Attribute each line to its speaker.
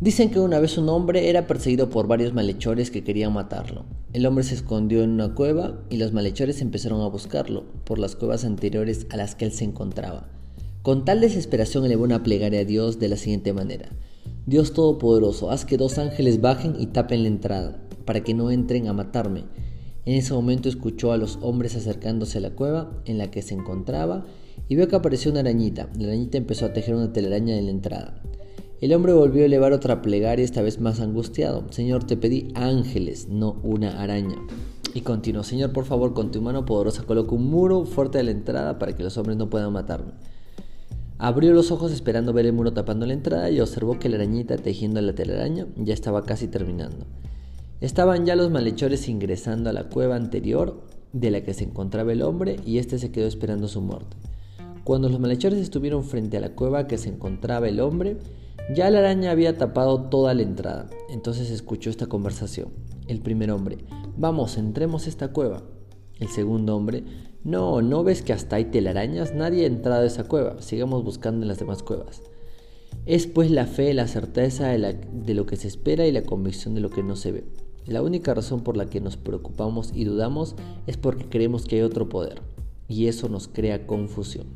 Speaker 1: Dicen que una vez un hombre era perseguido por varios malhechores que querían matarlo. El hombre se escondió en una cueva y los malhechores empezaron a buscarlo por las cuevas anteriores a las que él se encontraba. Con tal desesperación elevó una plegaria a Dios de la siguiente manera. Dios Todopoderoso, haz que dos ángeles bajen y tapen la entrada, para que no entren a matarme. En ese momento escuchó a los hombres acercándose a la cueva en la que se encontraba y vio que apareció una arañita. La arañita empezó a tejer una telaraña en la entrada. El hombre volvió a elevar otra plegaria, esta vez más angustiado. Señor, te pedí ángeles, no una araña. Y continuó, Señor, por favor, con tu mano poderosa coloca un muro fuerte a la entrada para que los hombres no puedan matarme. Abrió los ojos esperando ver el muro tapando la entrada y observó que la arañita tejiendo la telaraña ya estaba casi terminando. Estaban ya los malhechores ingresando a la cueva anterior de la que se encontraba el hombre y éste se quedó esperando su muerte. Cuando los malhechores estuvieron frente a la cueva que se encontraba el hombre, ya la araña había tapado toda la entrada. Entonces escuchó esta conversación. El primer hombre, vamos, entremos a esta cueva. El segundo hombre, no, ¿no ves que hasta hay telarañas? Nadie ha entrado a esa cueva. Sigamos buscando en las demás cuevas. Es pues la fe, la certeza de, de lo que se espera y la convicción de lo que no se ve. La única razón por la que nos preocupamos y dudamos es porque creemos que hay otro poder. Y eso nos crea confusión.